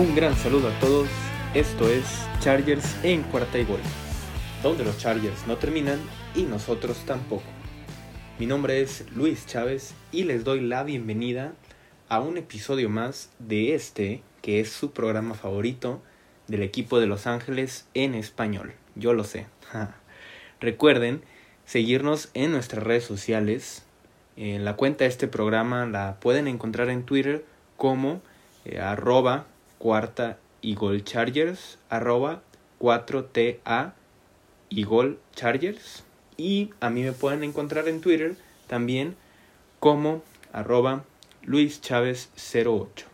Un gran saludo a todos. Esto es Chargers en cuarta y gol, donde los Chargers no terminan y nosotros tampoco. Mi nombre es Luis Chávez y les doy la bienvenida a un episodio más de este, que es su programa favorito del equipo de Los Ángeles en español. Yo lo sé. Recuerden seguirnos en nuestras redes sociales. En la cuenta de este programa la pueden encontrar en Twitter como eh, arroba cuarta y gol chargers arroba 4TA y gol chargers y a mí me pueden encontrar en Twitter también como arroba Luis Chávez 08.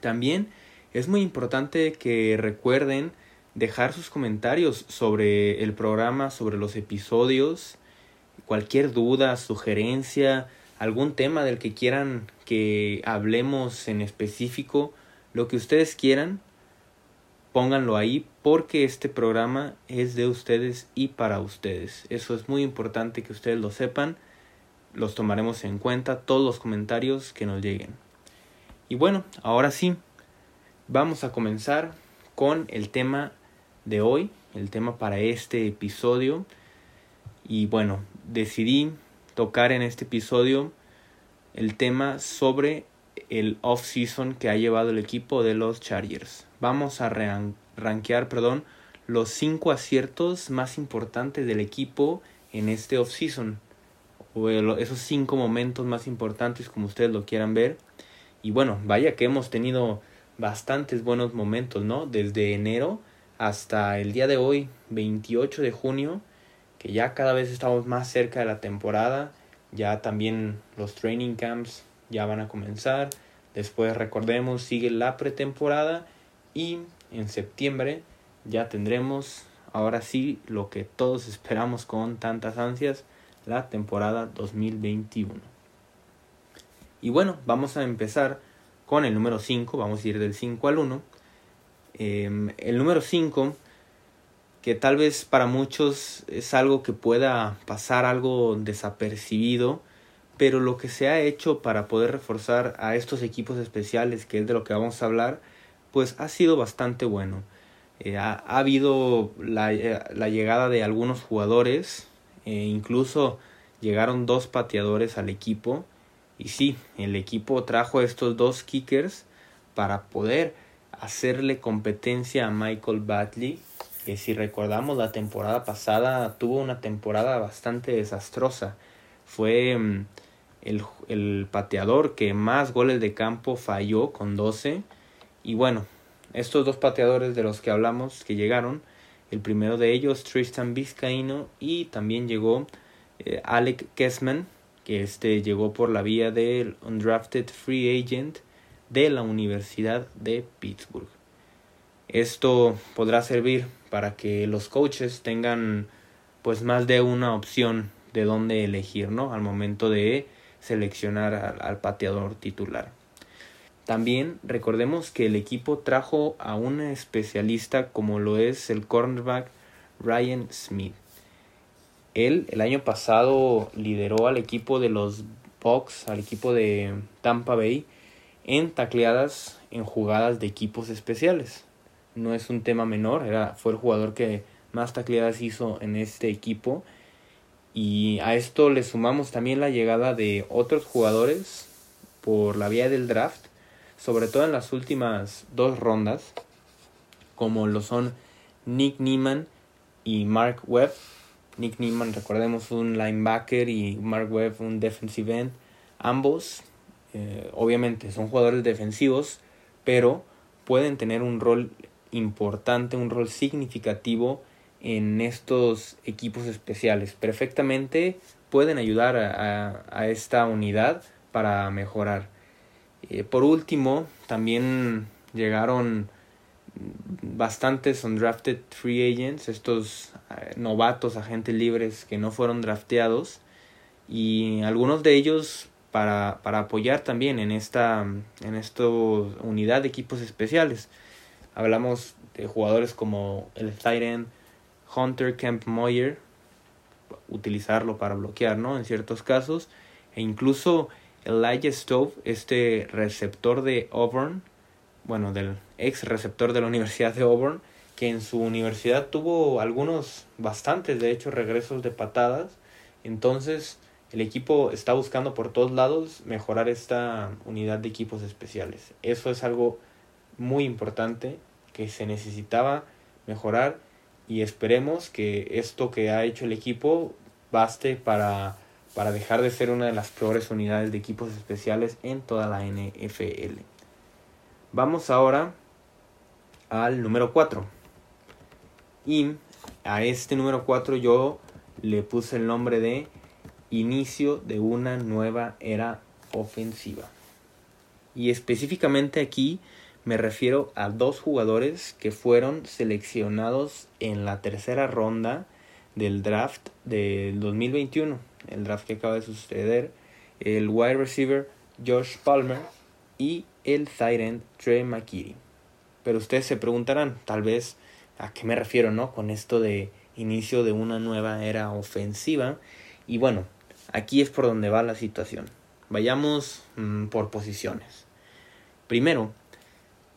También es muy importante que recuerden dejar sus comentarios sobre el programa, sobre los episodios, cualquier duda, sugerencia, algún tema del que quieran que hablemos en específico, lo que ustedes quieran, pónganlo ahí porque este programa es de ustedes y para ustedes. Eso es muy importante que ustedes lo sepan. Los tomaremos en cuenta todos los comentarios que nos lleguen. Y bueno, ahora sí, vamos a comenzar con el tema de hoy, el tema para este episodio. Y bueno, decidí tocar en este episodio el tema sobre el off-season que ha llevado el equipo de los Chargers. Vamos a rankear, perdón, los cinco aciertos más importantes del equipo en este off-season. O esos cinco momentos más importantes como ustedes lo quieran ver. Y bueno, vaya que hemos tenido bastantes buenos momentos, ¿no? Desde enero hasta el día de hoy, 28 de junio, que ya cada vez estamos más cerca de la temporada. Ya también los training camps ya van a comenzar. Después recordemos, sigue la pretemporada y en septiembre ya tendremos ahora sí lo que todos esperamos con tantas ansias, la temporada 2021. Y bueno, vamos a empezar con el número 5, vamos a ir del 5 al 1. Em, el número 5, que tal vez para muchos es algo que pueda pasar algo desapercibido, pero lo que se ha hecho para poder reforzar a estos equipos especiales, que es de lo que vamos a hablar, pues ha sido bastante bueno. Eh, ha, habido la, eh, la, llegada de algunos jugadores, e incluso llegaron dos pateadores al equipo. Y sí, el equipo trajo estos dos kickers para poder hacerle competencia a Michael Batley, que si recordamos la temporada pasada tuvo una temporada bastante desastrosa. Fue mm, el, el, pateador que más goles de campo falló con 12. Y bueno, estos dos pateadores de los que hablamos que llegaron, el primero de ellos Tristan Vizcaíno y también llegó eh, Alec Kessman, que este llegó por la vía del undrafted free agent de la Universidad de Pittsburgh. Esto podrá servir para que los coaches tengan pues más de una opción de dónde elegir, ¿no? Al momento de seleccionar al, pateador titular. También recordemos que el equipo trajo a un especialista como lo es el cornerback Ryan Smith. Él el año pasado lideró al equipo de los Bucks, al equipo de Tampa Bay, en tacleadas en jugadas de equipos especiales. No es un tema menor, era, fue el jugador que más tacleadas hizo en este equipo. Y a esto le sumamos también la llegada de otros jugadores por la vía del draft, sobre todo en las últimas dos rondas, como lo son Nick Neiman y Mark Webb. Nick Neiman, recordemos, un linebacker y Mark Webb, un defensive end. Ambos eh, obviamente son jugadores defensivos, pero pueden tener un rol importante, un rol significativo en estos equipos especiales. Perfectamente pueden ayudar a, esta unidad para mejorar. Eh, por último, también llegaron bastantes undrafted free agents, estos eh, novatos, agentes libres que no fueron drafteados y algunos de ellos para, para apoyar también en esta, en unidad de equipos especiales. Hablamos de jugadores como el Tyrant Hunter Kemp Moyer, utilizarlo para bloquear, ¿no? En ciertos casos. E incluso Elijah Stove, este receptor de Auburn, bueno, del ex receptor de la Universidad de Auburn, que en su universidad tuvo algunos, bastantes de hecho, regresos de patadas. Entonces, el equipo está buscando por todos lados mejorar esta unidad de equipos especiales. Eso es algo muy importante que se necesitaba mejorar y esperemos que esto que ha hecho el equipo baste para, para dejar de ser una de las peores unidades de equipos especiales en toda la NFL. Vamos ahora al número 4. Y a este número 4 yo le puse el nombre de inicio de una nueva era ofensiva. Y específicamente aquí me refiero a dos jugadores que fueron seleccionados en la tercera ronda del draft del 2021, el draft que acaba de suceder, el wide receiver Josh Palmer y el Tyrant Trey McKitty. Pero ustedes se preguntarán, tal vez, a qué me refiero, ¿no? Con esto de inicio de una nueva era ofensiva. Y bueno, aquí es por donde va la situación. Vayamos mm, por posiciones. Primero,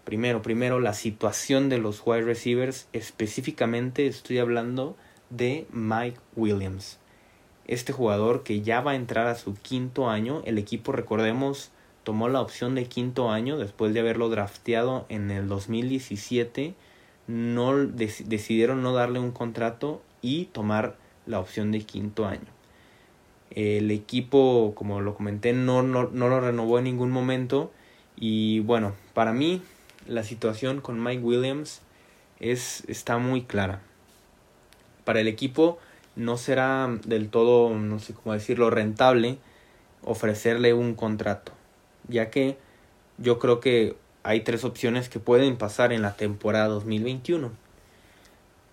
primero, primero, la situación de los wide receivers. Específicamente estoy hablando de Mike Williams. Este jugador que ya va a entrar a su quinto año. El equipo, recordemos, tomó la opción de quinto año después de haberlo drafteado en el 2017. No decidieron no darle un contrato y tomar la opción de quinto año. El equipo, como lo comenté, no, no, no lo renovó en ningún momento. Y bueno, para mí la situación con Mike Williams es, está muy clara. Para el equipo no será del todo, no sé cómo decirlo, rentable ofrecerle un contrato ya que yo creo que hay tres opciones que pueden pasar en la temporada 2021.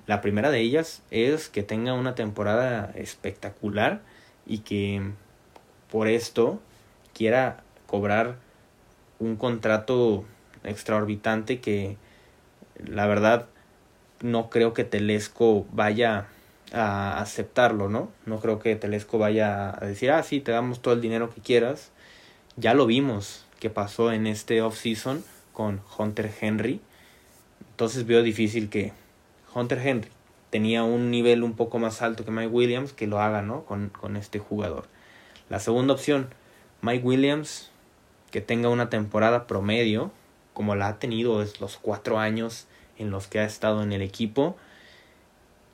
La primera de ellas es que tenga una temporada espectacular y que por esto quiera cobrar un contrato extraorbitante que la verdad no creo que Telesco vaya a aceptarlo, ¿no? No creo que Telesco vaya a decir, ah, sí, te damos todo el dinero que quieras ya lo vimos que pasó en este off-season con Hunter Henry. Entonces veo difícil que Hunter Henry tenía un nivel un poco más alto que Mike Williams que lo haga ¿no? con, con este jugador. La segunda opción, Mike Williams que tenga una temporada promedio como la ha tenido es los cuatro años en los que ha estado en el equipo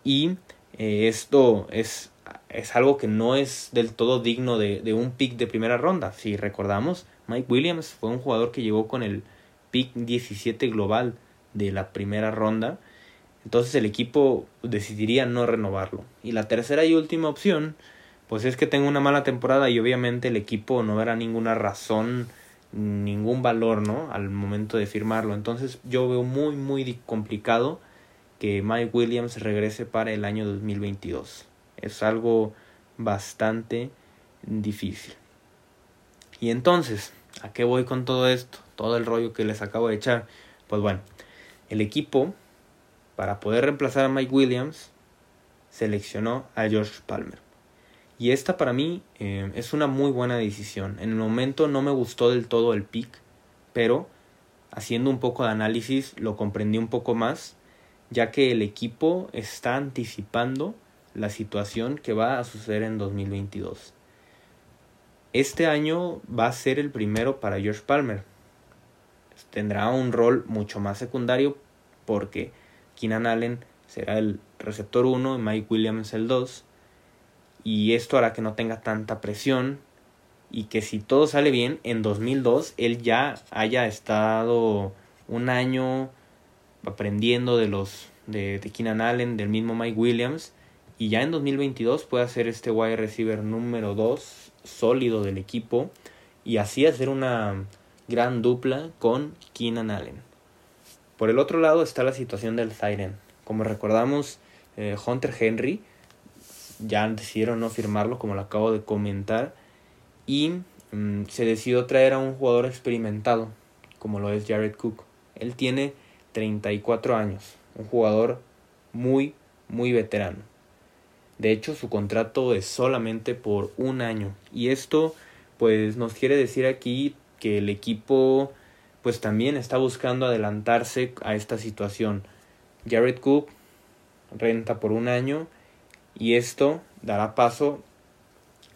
y eh, esto es es algo que no es del todo digno de, de, un pick de primera ronda. Si recordamos, Mike Williams fue un jugador que llegó con el pick 17 global de la primera ronda. Entonces el equipo decidiría no renovarlo. Y la tercera y última opción, pues es que tenga una mala temporada y obviamente el equipo no verá ninguna razón, ningún valor, ¿no? Al momento de firmarlo. Entonces yo veo muy, muy complicado que Mike Williams regrese para el año 2022 es algo bastante difícil. Y entonces, ¿a qué voy con todo esto? Todo el rollo que les acabo de echar. Pues bueno, el equipo, para poder reemplazar a Mike Williams, seleccionó a George Palmer. Y esta para mí eh, es una muy buena decisión. En el momento no me gustó del todo el pick, pero haciendo un poco de análisis lo comprendí un poco más, ya que el equipo está anticipando la situación que va a suceder en 2022. Este año va a ser el primero para George Palmer. Tendrá un rol mucho más secundario porque Keenan Allen será el receptor 1 y Mike Williams el 2. Y esto hará que no tenga tanta presión y que si todo sale bien, en 2002 él ya haya estado un año aprendiendo de los de, Keenan Allen, del mismo Mike Williams y ya en 2022 puede ser este wide receiver número 2 sólido del equipo y así hacer una gran dupla con Keenan Allen. Por el otro lado está la situación del Siren. Como recordamos, eh, Hunter Henry ya decidieron no firmarlo, como lo acabo de comentar, y mm, se decidió traer a un jugador experimentado, como lo es Jared Cook. Él tiene 34 años, un jugador muy, muy veterano. De hecho, su contrato es solamente por un año. Y esto, pues, nos quiere decir aquí que el equipo pues también está buscando adelantarse a esta situación. Jared Cook renta por un año y esto dará paso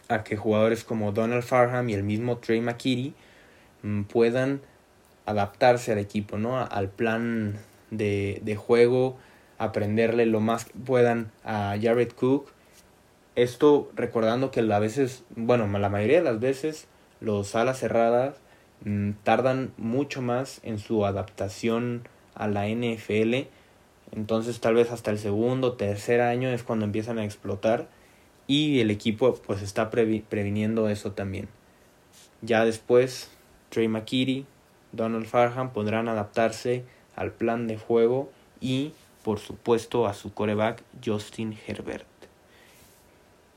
a que jugadores como Donald Farham y el mismo Trey McKitty mm, puedan adaptarse al equipo, ¿no? Al plan de, de juego, aprenderle lo más que puedan a Jared Cook. Esto recordando que a veces, bueno, la mayoría de las veces los alas cerradas mm, tardan mucho más en su adaptación a la NFL. Entonces tal vez hasta el segundo, tercer año es cuando empiezan a explotar y el equipo pues está previniendo eso también. Ya después Trey McKitty, Donald Farham podrán adaptarse al plan de juego y por supuesto a su coreback Justin Herbert.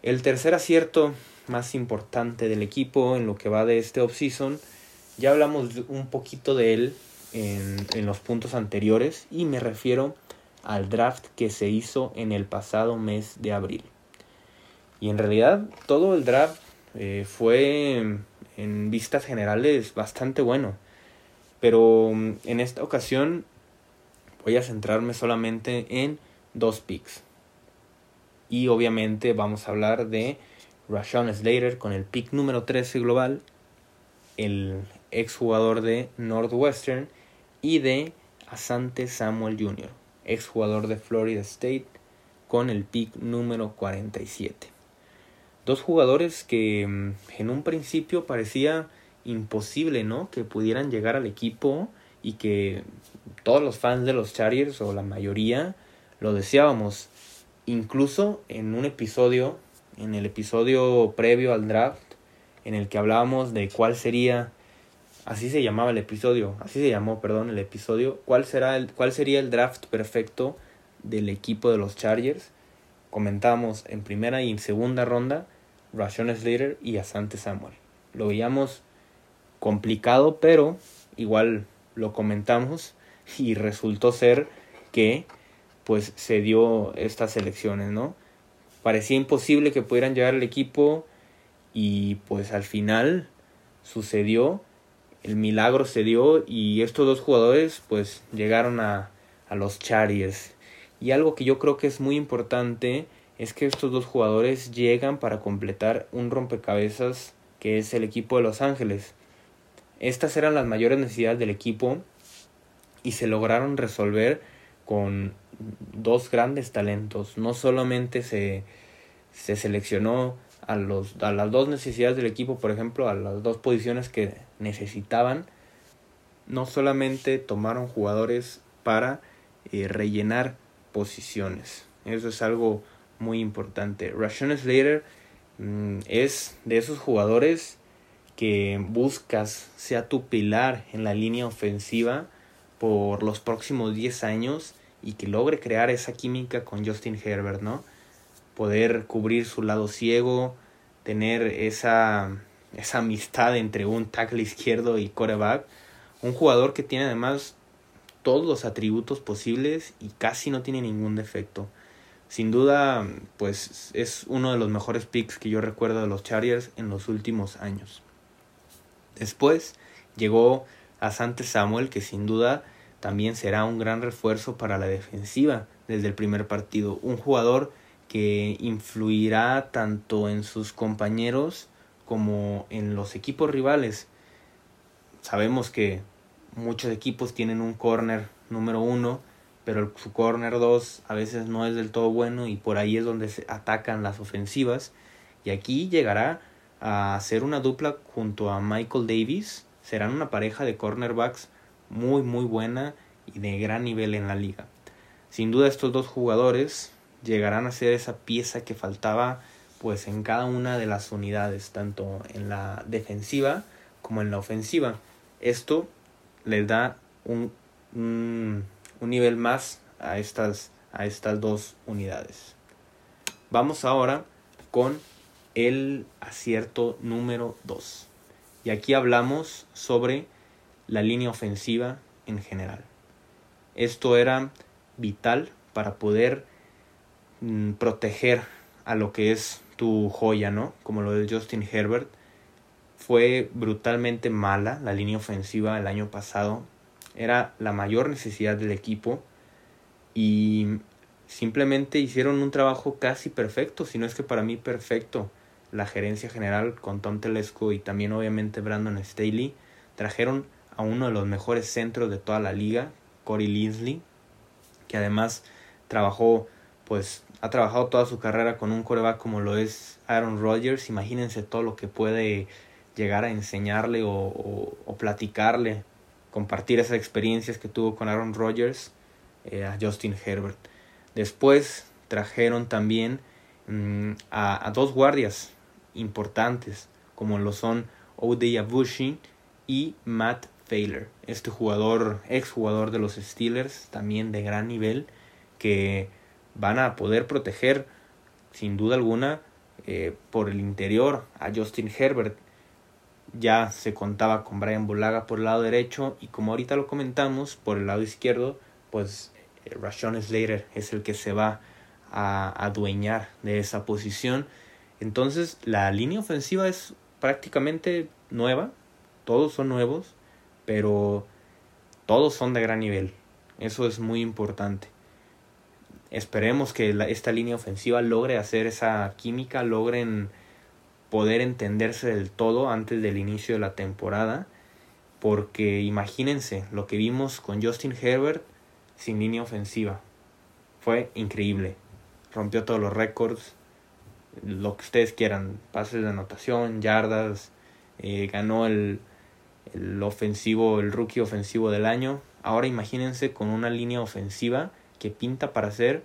El tercer acierto más importante del equipo en lo que va de este offseason, ya hablamos un poquito de él en, en los puntos anteriores y me refiero al draft que se hizo en el pasado mes de abril. Y en realidad todo el draft eh, fue en vistas generales bastante bueno. Pero mm, en esta ocasión voy a centrarme solamente en dos picks. Y obviamente vamos a hablar de Rashawn Slater con el pick número 13 global, el exjugador de Northwestern, y de Asante Samuel Jr., exjugador de Florida State, con el pick número 47. Dos jugadores que mm, en un principio parecía imposible, ¿no? Que pudieran llegar al equipo y que todos los fans de los Chargers o la mayoría lo deseábamos. Incluso en un episodio, en el episodio previo al draft, en el que hablábamos de cuál sería, así se llamaba el episodio, así se llamó, perdón, el episodio, cuál será el, cuál sería el draft perfecto del equipo de los Chargers comentamos en primera y en segunda ronda Rashawn Slater y Asante Samuel. Lo veíamos complicado, pero igual lo comentamos y resultó ser que pues se dio estas elecciones, ¿no? Parecía imposible que pudieran llegar al equipo y pues al final sucedió, el milagro se dio y estos dos jugadores pues llegaron a, a los Chargers y algo que yo creo que es muy importante es que estos dos jugadores llegan para completar un rompecabezas que es el equipo de Los Ángeles. Estas eran las mayores necesidades del equipo y se lograron resolver con dos grandes talentos. No solamente se, se seleccionó a, los, a las dos necesidades del equipo, por ejemplo, a las dos posiciones que necesitaban, no solamente tomaron jugadores para eh, rellenar posiciones. Eso es algo muy importante. Rashawn Slater mm, es de esos jugadores que buscas sea tu pilar en la línea ofensiva por los próximos 10 años y que logre crear esa química con Justin Herbert, ¿no? Poder cubrir su lado ciego, tener esa, esa amistad entre un tackle izquierdo y coreback. Un jugador que tiene además todos los atributos posibles y casi no tiene ningún defecto. Sin duda, pues es uno de los mejores picks que yo recuerdo de los Chargers en los últimos años. Después llegó a Sante Samuel, que sin duda también será un gran refuerzo para la defensiva desde el primer partido. Un jugador que influirá tanto en sus compañeros como en los equipos rivales. Sabemos que muchos equipos tienen un corner número uno, pero su corner 2 a veces no es del todo bueno y por ahí es donde se atacan las ofensivas. Y aquí llegará a ser una dupla junto a Michael Davis. Serán una pareja de cornerbacks muy muy buena y de gran nivel en la liga. Sin duda estos dos jugadores llegarán a ser esa pieza que faltaba pues en cada una de las unidades, tanto en la defensiva como en la ofensiva. Esto les da un, un, nivel más a estas, a estas dos unidades. Vamos ahora con el acierto número 2. Y aquí hablamos sobre la línea ofensiva en general. Esto era vital para poder mm, proteger a lo que es tu joya, ¿no? Como lo de Justin Herbert. fue brutalmente mala la línea ofensiva el año pasado. Era la mayor necesidad del equipo y simplemente hicieron un trabajo casi perfecto, si no es que para mí perfecto. La gerencia general con Tom Telesco y también obviamente Brandon Staley trajeron a uno de los mejores centros de toda la liga, Corey Linsley, que además trabajó, pues ha trabajado toda su carrera con un coreback como lo es Aaron Rodgers. Imagínense todo lo que puede llegar a enseñarle o, platicarle, compartir esas experiencias que tuvo con Aaron Rodgers eh, a Justin Herbert. Después trajeron también mm, a, dos guardias importantes, como lo son Ode Abushi y Matt Failer. Este jugador, ex jugador de los Steelers, también de gran nivel, que van a poder proteger, sin duda alguna, eh, por el interior a Justin Herbert. Ya se contaba con Brian Bulaga por el lado derecho y como ahorita lo comentamos, por el lado izquierdo, pues eh, Rashon Slater es el que se va a adueñar de esa posición. Entonces la línea ofensiva es prácticamente nueva, todos son nuevos, pero todos son de gran nivel. Eso es muy importante. Esperemos que esta línea ofensiva logre hacer esa química, logren poder entenderse del todo antes del inicio de la temporada. Porque imagínense lo que vimos con Justin Herbert sin línea ofensiva. Fue increíble. Rompió todos los récords. Lo que ustedes quieran. Pases de anotación, yardas. Eh, ganó el, el ofensivo, el rookie ofensivo del año. Ahora imagínense con una línea ofensiva que pinta para ser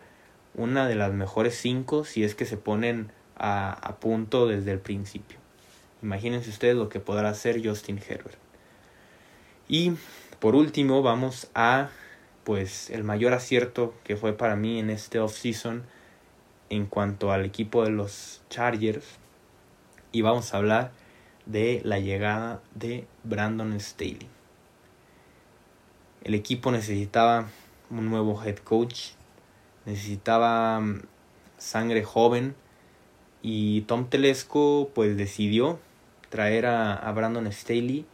una de las mejores cinco si es que se ponen a, a punto desde el principio. Imagínense ustedes lo que podrá hacer Justin Herbert. Y por último vamos a pues el mayor acierto que fue para mí en este offseason en cuanto al equipo de los Chargers y vamos a hablar de la llegada de Brandon Staley. El equipo necesitaba un nuevo head coach, necesitaba mm, sangre joven y Tom Telesco pues decidió traer a, a Brandon Staley.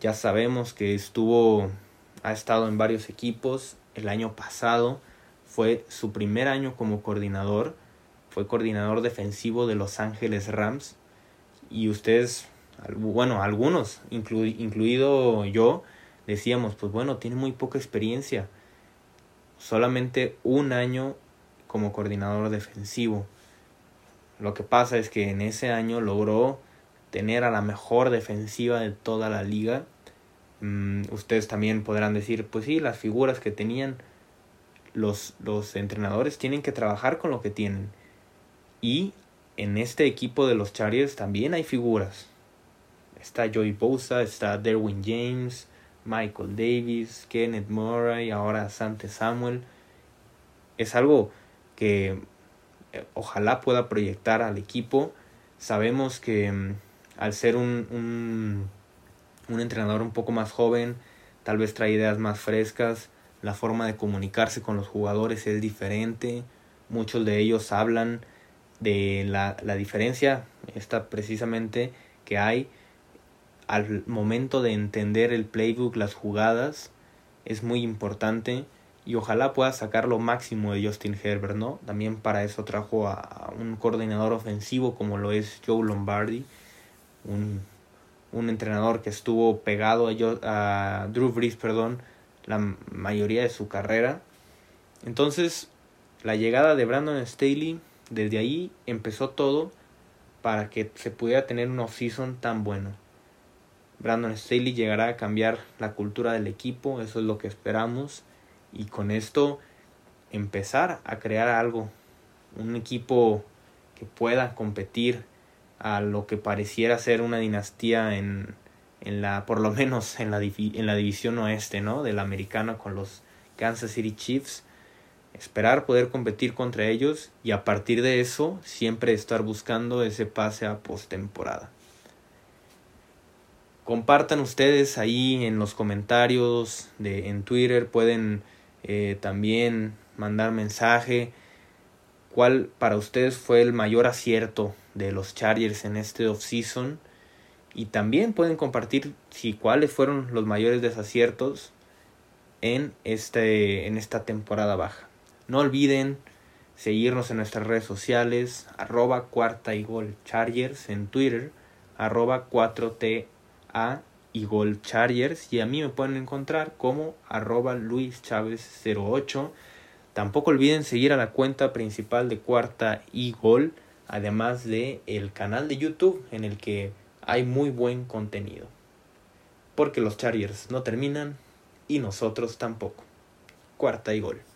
Ya sabemos que estuvo, ha estado en varios equipos. El año pasado fue su primer año como coordinador. Fue coordinador defensivo de Los Ángeles Rams. Y ustedes, bueno, algunos, incluido yo, decíamos, pues bueno, tiene muy poca experiencia solamente un año como coordinador defensivo. Lo que pasa es que en ese año logró tener a la mejor defensiva de toda la liga. Mm, ustedes también podrán decir, pues sí, las figuras que tenían los, los entrenadores tienen que trabajar con lo que tienen. Y en este equipo de los Chargers también hay figuras. Está Joey Bosa, está Derwin James, Michael Davis, Kenneth Murray, ahora Sante Samuel. Es algo que eh, ojalá pueda proyectar al equipo. Sabemos que mm, al ser un, un, un entrenador un poco más joven, tal vez trae ideas más frescas, la forma de comunicarse con los jugadores es diferente. Muchos de ellos hablan de la, la diferencia, esta precisamente que hay al momento de entender el playbook, las jugadas, es muy importante y ojalá pueda sacar lo máximo de Justin Herbert, ¿no? También para eso trajo a, un coordinador ofensivo como lo es Joe Lombardi, un, un entrenador que estuvo pegado a, a Drew Brees, perdón, la mayoría de su carrera. Entonces, la llegada de Brandon Staley, desde ahí empezó todo para que se pudiera tener un off-season tan bueno. Brandon Staley llegará a cambiar la cultura del equipo, eso es lo que esperamos. Y con esto empezar a crear algo, un equipo que pueda competir a lo que pareciera ser una dinastía en, en la, por lo menos en la, en la división oeste, ¿no? De la americana con los Kansas City Chiefs. Esperar poder competir contra ellos y a partir de eso siempre estar buscando ese pase a postemporada. Compartan ustedes ahí en los comentarios de, en Twitter, pueden eh, también mandar mensaje. ¿Cuál para ustedes fue el mayor acierto de los Chargers en este offseason? Y también pueden compartir si cuáles fueron los mayores desaciertos en, este, en esta temporada baja. No olviden seguirnos en nuestras redes sociales, arroba cuarta y gol chargers en Twitter, arroba 4TA y gol chargers y a mí me pueden encontrar como arroba Luis Chávez 08. Tampoco olviden seguir a la cuenta principal de cuarta y además de el canal de YouTube en el que hay muy buen contenido. Porque los Chargers no terminan y nosotros tampoco. Cuarta y.